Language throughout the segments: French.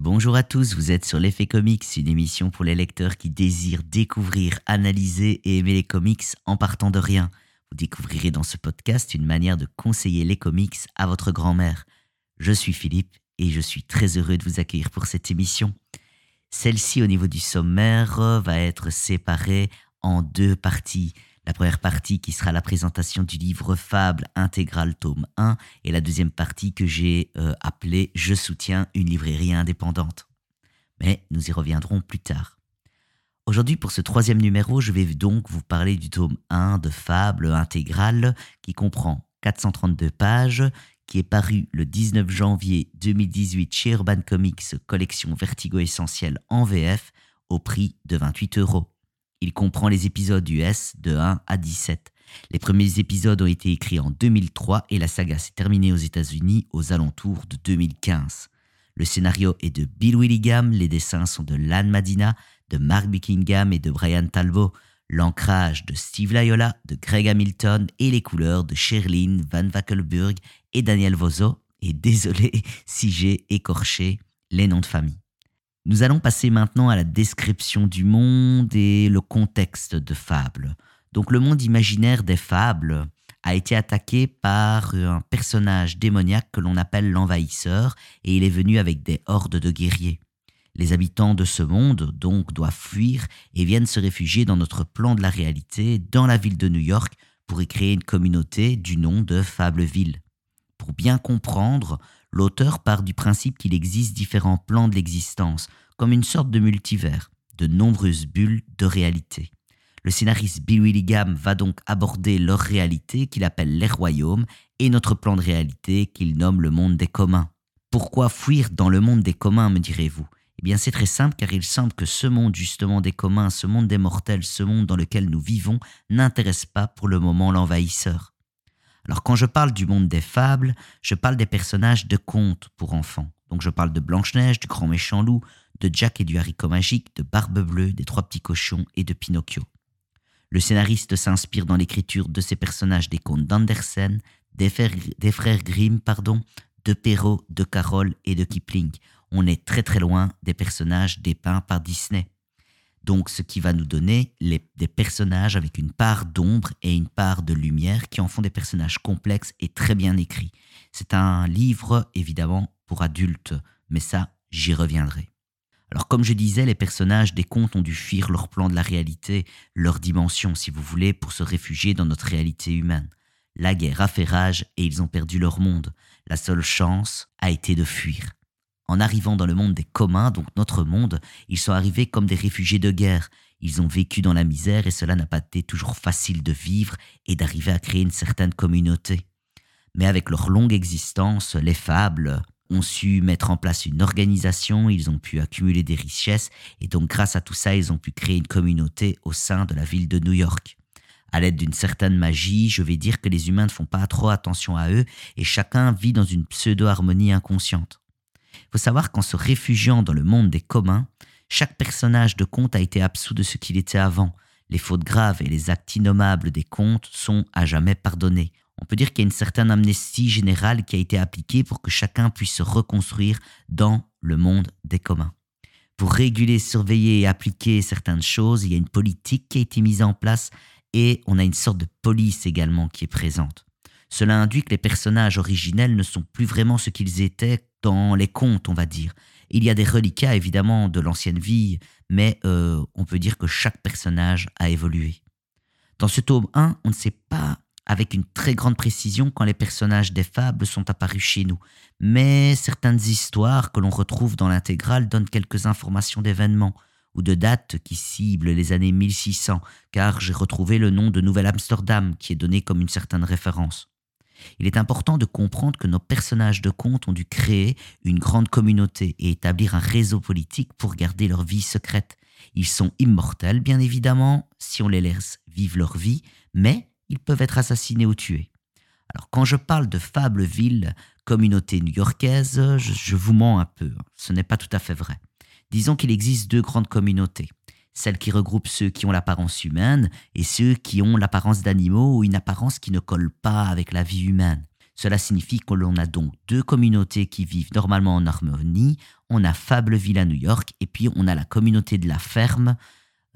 Bonjour à tous, vous êtes sur l'effet comics, une émission pour les lecteurs qui désirent découvrir, analyser et aimer les comics en partant de rien. Vous découvrirez dans ce podcast une manière de conseiller les comics à votre grand-mère. Je suis Philippe et je suis très heureux de vous accueillir pour cette émission. Celle-ci au niveau du sommaire va être séparée en deux parties. La première partie qui sera la présentation du livre Fable intégral tome 1 et la deuxième partie que j'ai euh, appelée Je soutiens une librairie indépendante. Mais nous y reviendrons plus tard. Aujourd'hui pour ce troisième numéro, je vais donc vous parler du tome 1 de Fable intégral qui comprend 432 pages, qui est paru le 19 janvier 2018 chez Urban Comics collection Vertigo Essentiel en VF au prix de 28 euros. Il comprend les épisodes US de 1 à 17. Les premiers épisodes ont été écrits en 2003 et la saga s'est terminée aux États-Unis aux alentours de 2015. Le scénario est de Bill Willingham, les dessins sont de Lan Madina, de Mark Buckingham et de Brian Talbot, l'ancrage de Steve Layola, de Greg Hamilton et les couleurs de Sherlyn Van Wackelburg et Daniel Vozo. Et désolé si j'ai écorché les noms de famille. Nous allons passer maintenant à la description du monde et le contexte de Fable. Donc le monde imaginaire des fables a été attaqué par un personnage démoniaque que l'on appelle l'envahisseur et il est venu avec des hordes de guerriers. Les habitants de ce monde donc doivent fuir et viennent se réfugier dans notre plan de la réalité, dans la ville de New York, pour y créer une communauté du nom de Fableville. Pour bien comprendre, l'auteur part du principe qu'il existe différents plans de l'existence, comme une sorte de multivers, de nombreuses bulles de réalité. Le scénariste Bill Willingham va donc aborder leur réalité qu'il appelle les royaumes et notre plan de réalité qu'il nomme le monde des communs. Pourquoi fuir dans le monde des communs, me direz-vous? Eh bien c'est très simple car il semble que ce monde justement des communs, ce monde des mortels, ce monde dans lequel nous vivons, n'intéresse pas pour le moment l'envahisseur. Alors quand je parle du monde des fables, je parle des personnages de contes pour enfants. Donc je parle de Blanche-Neige, du grand méchant loup, de Jack et du haricot magique, de Barbe Bleue, des Trois Petits Cochons et de Pinocchio. Le scénariste s'inspire dans l'écriture de ces personnages des contes d'Andersen, des, frères Grimm, pardon, de Perrault, de Carole et de Kipling. On est très très loin des personnages dépeints par Disney. Donc ce qui va nous donner des personnages avec une part d'ombre et une part de lumière qui en font des personnages complexes et très bien écrits. C'est un livre évidemment pour adultes, mais ça, j'y reviendrai. Alors comme je disais, les personnages des contes ont dû fuir leur plan de la réalité, leur dimension si vous voulez, pour se réfugier dans notre réalité humaine. La guerre a fait rage et ils ont perdu leur monde. La seule chance a été de fuir. En arrivant dans le monde des communs, donc notre monde, ils sont arrivés comme des réfugiés de guerre. Ils ont vécu dans la misère et cela n'a pas été toujours facile de vivre et d'arriver à créer une certaine communauté. Mais avec leur longue existence, les fables ont su mettre en place une organisation, ils ont pu accumuler des richesses et donc grâce à tout ça, ils ont pu créer une communauté au sein de la ville de New York. À l'aide d'une certaine magie, je vais dire que les humains ne font pas trop attention à eux et chacun vit dans une pseudo-harmonie inconsciente. Il faut savoir qu'en se réfugiant dans le monde des communs, chaque personnage de conte a été absous de ce qu'il était avant. Les fautes graves et les actes innommables des contes sont à jamais pardonnés. On peut dire qu'il y a une certaine amnestie générale qui a été appliquée pour que chacun puisse se reconstruire dans le monde des communs. Pour réguler, surveiller et appliquer certaines choses, il y a une politique qui a été mise en place et on a une sorte de police également qui est présente. Cela induit que les personnages originels ne sont plus vraiment ce qu'ils étaient dans les contes, on va dire. Il y a des reliquats évidemment de l'ancienne vie, mais euh, on peut dire que chaque personnage a évolué. Dans ce tome 1, on ne sait pas avec une très grande précision quand les personnages des fables sont apparus chez nous, mais certaines histoires que l'on retrouve dans l'intégrale donnent quelques informations d'événements ou de dates qui ciblent les années 1600, car j'ai retrouvé le nom de Nouvelle-Amsterdam qui est donné comme une certaine référence. Il est important de comprendre que nos personnages de contes ont dû créer une grande communauté et établir un réseau politique pour garder leur vie secrète. Ils sont immortels, bien évidemment, si on les laisse vivre leur vie, mais ils peuvent être assassinés ou tués. Alors quand je parle de Fableville, communauté new-yorkaise, je, je vous mens un peu, ce n'est pas tout à fait vrai. Disons qu'il existe deux grandes communautés celle qui regroupe ceux qui ont l'apparence humaine et ceux qui ont l'apparence d'animaux ou une apparence qui ne colle pas avec la vie humaine. Cela signifie que l'on a donc deux communautés qui vivent normalement en harmonie. On a Fableville à New York et puis on a la communauté de la ferme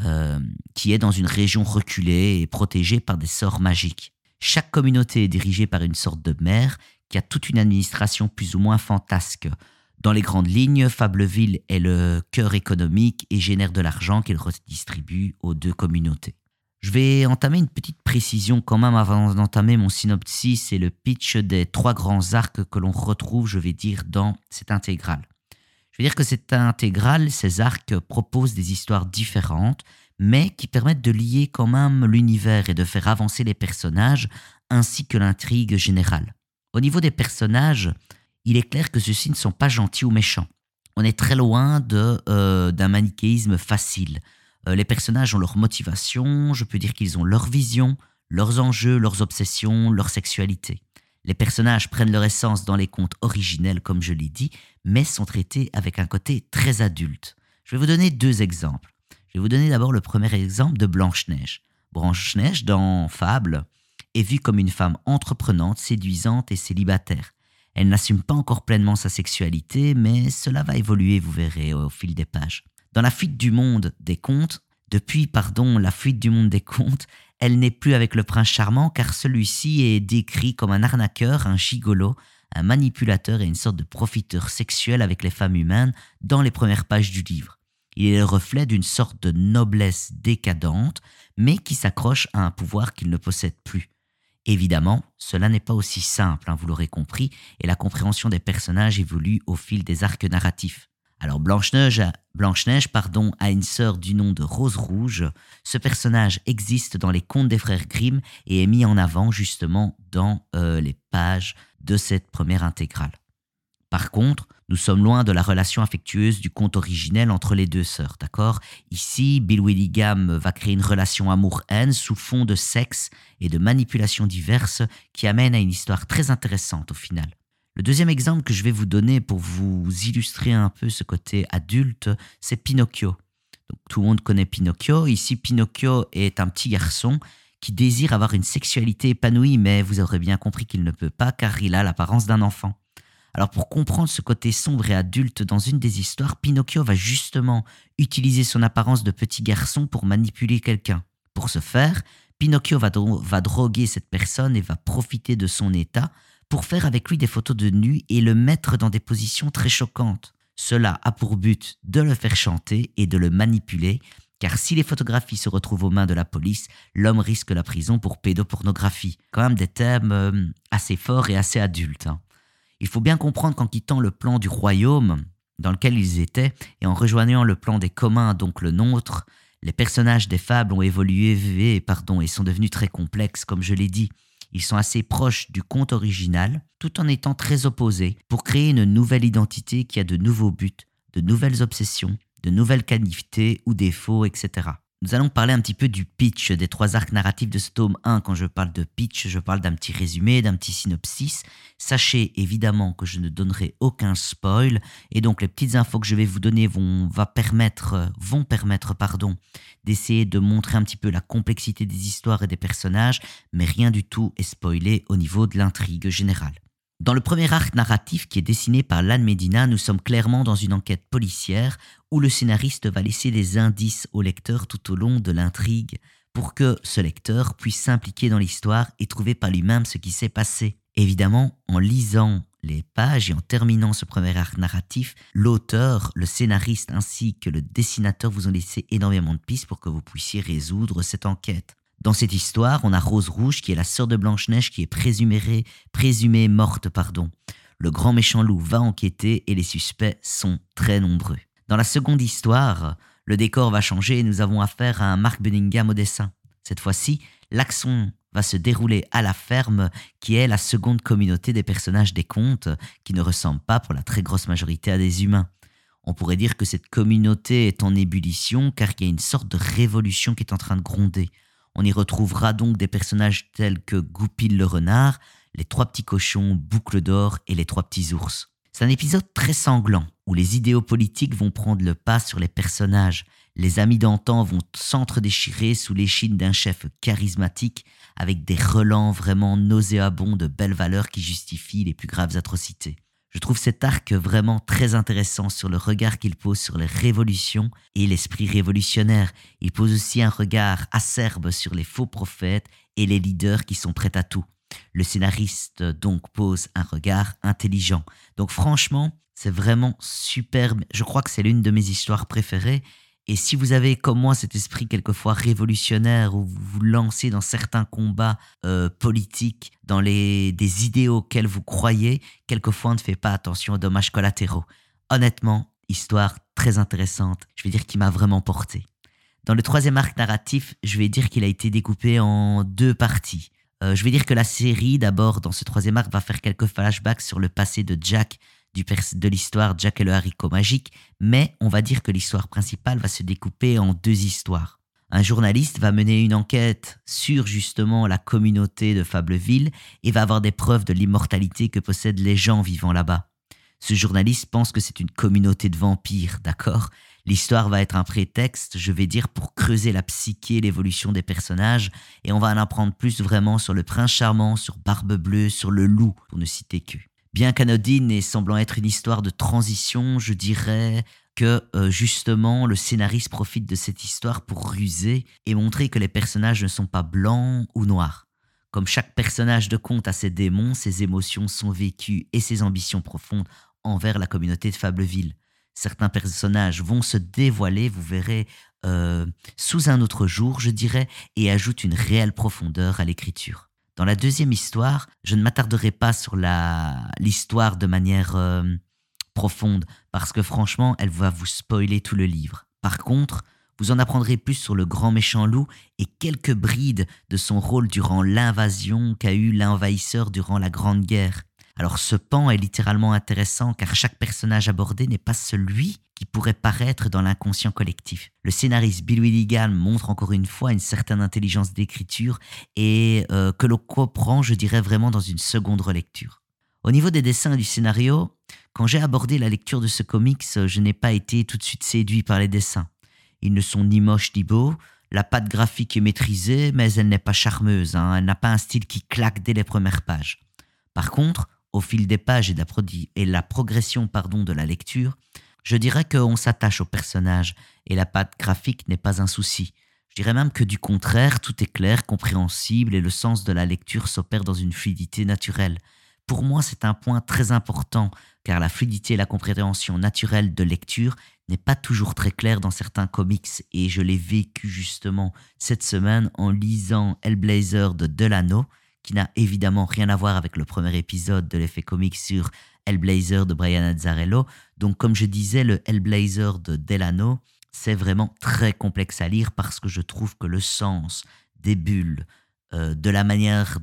euh, qui est dans une région reculée et protégée par des sorts magiques. Chaque communauté est dirigée par une sorte de maire qui a toute une administration plus ou moins fantasque. Dans les grandes lignes, Fableville est le cœur économique et génère de l'argent qu'il redistribue aux deux communautés. Je vais entamer une petite précision quand même avant d'entamer mon synopsis et le pitch des trois grands arcs que l'on retrouve, je vais dire, dans cette intégrale. Je veux dire que cette intégrale, ces arcs proposent des histoires différentes, mais qui permettent de lier quand même l'univers et de faire avancer les personnages ainsi que l'intrigue générale. Au niveau des personnages, il est clair que ceux-ci ne sont pas gentils ou méchants. On est très loin euh, d'un manichéisme facile. Euh, les personnages ont leur motivation, je peux dire qu'ils ont leur vision, leurs enjeux, leurs obsessions, leur sexualité. Les personnages prennent leur essence dans les contes originels, comme je l'ai dit, mais sont traités avec un côté très adulte. Je vais vous donner deux exemples. Je vais vous donner d'abord le premier exemple de Blanche-Neige. Blanche-Neige, dans Fable, est vue comme une femme entreprenante, séduisante et célibataire. Elle n'assume pas encore pleinement sa sexualité, mais cela va évoluer, vous verrez, au fil des pages. Dans la fuite du monde des contes, depuis, pardon, la fuite du monde des contes, elle n'est plus avec le prince charmant car celui-ci est décrit comme un arnaqueur, un gigolo, un manipulateur et une sorte de profiteur sexuel avec les femmes humaines dans les premières pages du livre. Il est le reflet d'une sorte de noblesse décadente, mais qui s'accroche à un pouvoir qu'il ne possède plus. Évidemment, cela n'est pas aussi simple, hein, vous l'aurez compris, et la compréhension des personnages évolue au fil des arcs narratifs. Alors Blanche-Neige, Blanche-Neige pardon, a une sœur du nom de Rose Rouge. Ce personnage existe dans les contes des frères Grimm et est mis en avant justement dans euh, les pages de cette première intégrale. Par contre, nous sommes loin de la relation affectueuse du conte originel entre les deux sœurs, d'accord? Ici, Bill Willingham va créer une relation amour-haine sous fond de sexe et de manipulations diverses qui amène à une histoire très intéressante au final. Le deuxième exemple que je vais vous donner pour vous illustrer un peu ce côté adulte, c'est Pinocchio. tout le monde connaît Pinocchio. Ici, Pinocchio est un petit garçon qui désire avoir une sexualité épanouie, mais vous aurez bien compris qu'il ne peut pas car il a l'apparence d'un enfant. Alors pour comprendre ce côté sombre et adulte dans une des histoires, Pinocchio va justement utiliser son apparence de petit garçon pour manipuler quelqu'un. Pour ce faire, Pinocchio va, droguer cette personne et va profiter de son état pour faire avec lui des photos de nu et le mettre dans des positions très choquantes. Cela a pour but de le faire chanter et de le manipuler, car si les photographies se retrouvent aux mains de la police, l'homme risque la prison pour pédopornographie. Quand même des thèmes euh, assez forts et assez adultes. Hein. Il faut bien comprendre qu'en quittant le plan du royaume dans lequel ils étaient et en rejoignant le plan des communs, donc le nôtre, les personnages des fables ont évolué pardon, et sont devenus très complexes, comme je l'ai dit. Ils sont assez proches du conte original, tout en étant très opposés, pour créer une nouvelle identité qui a de nouveaux buts, de nouvelles obsessions, de nouvelles qualités ou défauts, etc. Nous allons parler un petit peu du pitch des trois arcs narratifs de ce tome 1. Quand je parle de pitch, je parle d'un petit résumé, d'un petit synopsis. Sachez évidemment que je ne donnerai aucun spoil et donc les petites infos que je vais vous donner vont, va permettre, vont permettre pardon, d'essayer de montrer un petit peu la complexité des histoires et des personnages, mais rien du tout est spoilé au niveau de l'intrigue générale. Dans le premier arc narratif qui est dessiné par Lan Medina, nous sommes clairement dans une enquête policière où le scénariste va laisser des indices au lecteur tout au long de l'intrigue pour que ce lecteur puisse s'impliquer dans l'histoire et trouver par lui-même ce qui s'est passé. Évidemment, en lisant les pages et en terminant ce premier arc narratif, l'auteur, le scénariste ainsi que le dessinateur vous ont laissé énormément de pistes pour que vous puissiez résoudre cette enquête. Dans cette histoire, on a Rose Rouge qui est la sœur de Blanche-Neige qui est présumée, morte. pardon. Le grand méchant loup va enquêter et les suspects sont très nombreux. Dans la seconde histoire, le décor va changer et nous avons affaire à un Mark Bunningham au dessin. Cette fois-ci, l'action va se dérouler à la ferme, qui est la seconde communauté des personnages des contes, qui ne ressemble pas pour la très grosse majorité à des humains. On pourrait dire que cette communauté est en ébullition car il y a une sorte de révolution qui est en train de gronder. On y retrouvera donc des personnages tels que Goupil le renard, les trois petits cochons, Boucle d'or et les trois petits ours. C'est un épisode très sanglant où les idéaux politiques vont prendre le pas sur les personnages. Les amis d'antan vont s'entre-déchirer sous l'échine d'un chef charismatique avec des relents vraiment nauséabonds de belles valeurs qui justifient les plus graves atrocités. Je trouve cet arc vraiment très intéressant sur le regard qu'il pose sur les révolutions et l'esprit révolutionnaire. Il pose aussi un regard acerbe sur les faux prophètes et les leaders qui sont prêts à tout. Le scénariste donc pose un regard intelligent. Donc franchement, c'est vraiment superbe. Je crois que c'est l'une de mes histoires préférées et si vous avez comme moi cet esprit quelquefois révolutionnaire où vous vous lancez dans certains combats euh, politiques, dans les, des idées auxquelles vous croyez, quelquefois on ne fait pas attention aux dommages collatéraux. Honnêtement, histoire très intéressante, je vais dire qui m'a vraiment porté. Dans le troisième arc narratif, je vais dire qu'il a été découpé en deux parties. Euh, je vais dire que la série, d'abord, dans ce troisième arc, va faire quelques flashbacks sur le passé de Jack de l'histoire Jack et le haricot magique, mais on va dire que l'histoire principale va se découper en deux histoires. Un journaliste va mener une enquête sur justement la communauté de Fableville et va avoir des preuves de l'immortalité que possèdent les gens vivant là-bas. Ce journaliste pense que c'est une communauté de vampires, d'accord? L'histoire va être un prétexte, je vais dire, pour creuser la psyché l'évolution des personnages, et on va en apprendre plus vraiment sur le prince charmant, sur Barbe Bleue, sur le loup, pour ne citer que. Bien qu'anodine et semblant être une histoire de transition, je dirais que euh, justement le scénariste profite de cette histoire pour ruser et montrer que les personnages ne sont pas blancs ou noirs. Comme chaque personnage de conte a ses démons, ses émotions sont vécues et ses ambitions profondes envers la communauté de Fableville. Certains personnages vont se dévoiler, vous verrez, euh, sous un autre jour, je dirais, et ajoutent une réelle profondeur à l'écriture. Dans la deuxième histoire, je ne m'attarderai pas sur l'histoire de manière euh, profonde, parce que franchement, elle va vous spoiler tout le livre. Par contre, vous en apprendrez plus sur le grand méchant loup et quelques brides de son rôle durant l'invasion qu'a eu l'envahisseur durant la Grande Guerre. Alors ce pan est littéralement intéressant car chaque personnage abordé n'est pas celui qui pourrait paraître dans l'inconscient collectif. Le scénariste Bill Willigan montre encore une fois une certaine intelligence d'écriture et euh, que l'on comprend, je dirais, vraiment dans une seconde relecture. Au niveau des dessins et du scénario, quand j'ai abordé la lecture de ce comics, je n'ai pas été tout de suite séduit par les dessins. Ils ne sont ni moches ni beaux, la patte graphique est maîtrisée, mais elle n'est pas charmeuse, hein. elle n'a pas un style qui claque dès les premières pages. Par contre, au fil des pages et, et la progression pardon, de la lecture, je dirais qu'on s'attache au personnage et la patte graphique n'est pas un souci. Je dirais même que du contraire, tout est clair, compréhensible et le sens de la lecture s'opère dans une fluidité naturelle. Pour moi, c'est un point très important, car la fluidité et la compréhension naturelle de lecture n'est pas toujours très claire dans certains comics, et je l'ai vécu justement cette semaine en lisant Hellblazer de Delano, qui n'a évidemment rien à voir avec le premier épisode de l'effet comique sur Hellblazer de Brian Azzarello. Donc, comme je disais, le Hellblazer de Delano, c'est vraiment très complexe à lire parce que je trouve que le sens des bulles, euh, de la manière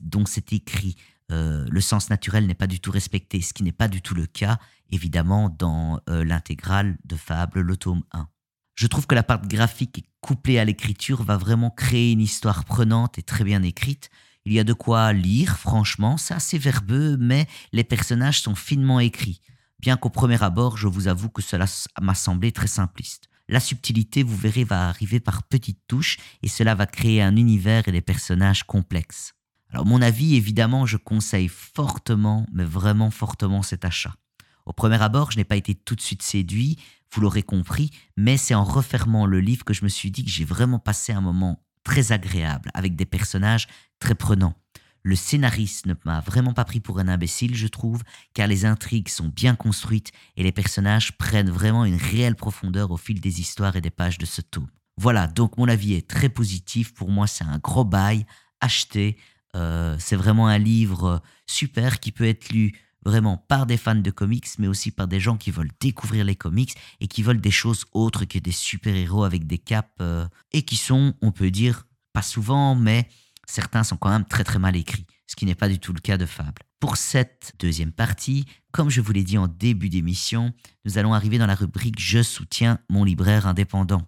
dont c'est écrit, euh, le sens naturel n'est pas du tout respecté, ce qui n'est pas du tout le cas, évidemment, dans euh, l'intégrale de Fable, le tome 1. Je trouve que la part graphique couplée à l'écriture va vraiment créer une histoire prenante et très bien écrite. Il y a de quoi lire, franchement, c'est assez verbeux, mais les personnages sont finement écrits. Bien qu'au premier abord, je vous avoue que cela m'a semblé très simpliste. La subtilité, vous verrez, va arriver par petites touches et cela va créer un univers et des personnages complexes. Alors mon avis, évidemment, je conseille fortement, mais vraiment fortement cet achat. Au premier abord, je n'ai pas été tout de suite séduit, vous l'aurez compris, mais c'est en refermant le livre que je me suis dit que j'ai vraiment passé un moment très agréable, avec des personnages très prenants. Le scénariste ne m'a vraiment pas pris pour un imbécile, je trouve, car les intrigues sont bien construites et les personnages prennent vraiment une réelle profondeur au fil des histoires et des pages de ce tome. Voilà, donc mon avis est très positif. Pour moi, c'est un gros bail. Acheté. Euh, c'est vraiment un livre super qui peut être lu vraiment par des fans de comics, mais aussi par des gens qui veulent découvrir les comics et qui veulent des choses autres que des super-héros avec des capes euh, et qui sont, on peut dire, pas souvent, mais certains sont quand même très très mal écrits, ce qui n'est pas du tout le cas de Fable. Pour cette deuxième partie, comme je vous l'ai dit en début d'émission, nous allons arriver dans la rubrique Je soutiens mon libraire indépendant.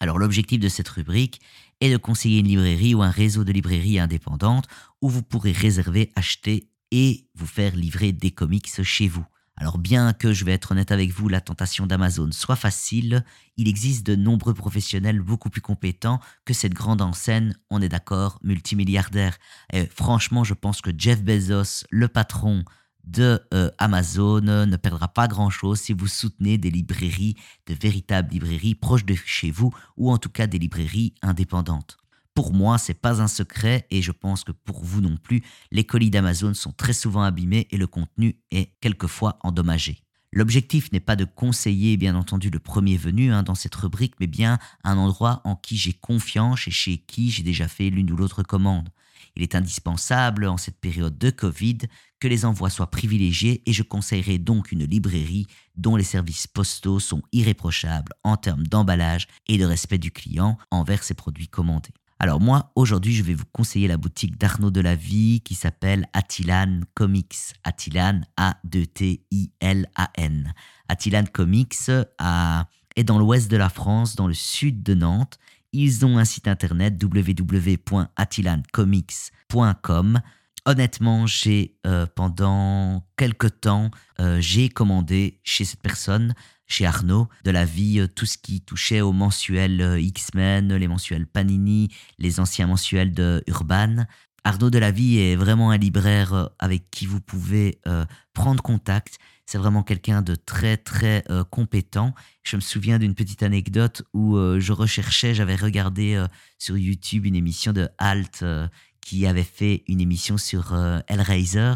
Alors l'objectif de cette rubrique est de conseiller une librairie ou un réseau de librairies indépendantes où vous pourrez réserver, acheter et vous faire livrer des comics chez vous. Alors bien que, je vais être honnête avec vous, la tentation d'Amazon soit facile, il existe de nombreux professionnels beaucoup plus compétents que cette grande enseigne, on est d'accord, multimilliardaire. Et franchement, je pense que Jeff Bezos, le patron de euh, Amazon, ne perdra pas grand-chose si vous soutenez des librairies, de véritables librairies proches de chez vous, ou en tout cas des librairies indépendantes. Pour moi, c'est pas un secret et je pense que pour vous non plus, les colis d'Amazon sont très souvent abîmés et le contenu est quelquefois endommagé. L'objectif n'est pas de conseiller, bien entendu, le premier venu hein, dans cette rubrique, mais bien un endroit en qui j'ai confiance et chez qui j'ai déjà fait l'une ou l'autre commande. Il est indispensable, en cette période de Covid, que les envois soient privilégiés et je conseillerais donc une librairie dont les services postaux sont irréprochables en termes d'emballage et de respect du client envers ses produits commandés. Alors moi, aujourd'hui, je vais vous conseiller la boutique d'Arnaud de la Vie qui s'appelle Attilan Comics. Attilan, A-D-T-I-L-A-N. Attilan Comics est dans l'ouest de la France, dans le sud de Nantes. Ils ont un site internet www.attilancomics.com. Honnêtement, j'ai euh, pendant quelques temps, euh, j'ai commandé chez cette personne chez Arnaud de la vie, euh, tout ce qui touchait aux mensuels euh, X-Men, les mensuels Panini, les anciens mensuels de Urban. Arnaud de la vie est vraiment un libraire euh, avec qui vous pouvez prendre contact. C'est vraiment quelqu'un de très très compétent. Je me souviens d'une petite anecdote où je recherchais, j'avais regardé sur YouTube une émission de Halt qui avait fait une émission sur Hellraiser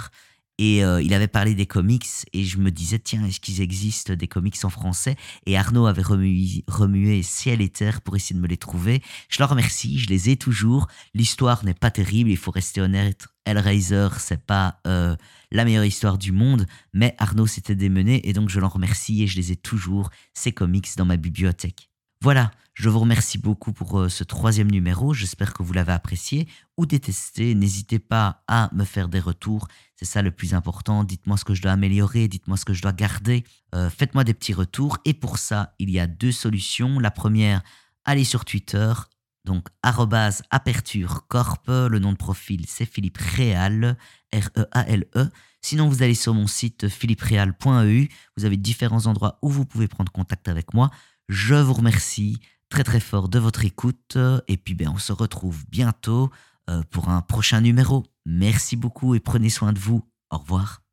et euh, il avait parlé des comics et je me disais, tiens, est-ce qu'il existe des comics en français? Et Arnaud avait remué, ciel et terre pour essayer de me les trouver. Je le remercie, je les ai toujours. L'histoire n'est pas terrible, il faut rester honnête. Hellraiser, c'est pas euh, la meilleure histoire du monde, mais Arnaud s'était démené et donc je l'en remercie et je les ai toujours, ces comics, dans ma bibliothèque. Voilà, je vous remercie beaucoup pour euh, ce troisième numéro. J'espère que vous l'avez apprécié ou détesté. N'hésitez pas à me faire des retours. C'est ça le plus important. Dites-moi ce que je dois améliorer, dites-moi ce que je dois garder. Euh, faites-moi des petits retours. Et pour ça, il y a deux solutions. La première, allez sur Twitter. Donc, aperture corp. Le nom de profil, c'est Philippe Réal, R-E-A-L-E. -E. Sinon, vous allez sur mon site philippereal.eu. Vous avez différents endroits où vous pouvez prendre contact avec moi. Je vous remercie très très fort de votre écoute et puis ben, on se retrouve bientôt euh, pour un prochain numéro. Merci beaucoup et prenez soin de vous. Au revoir.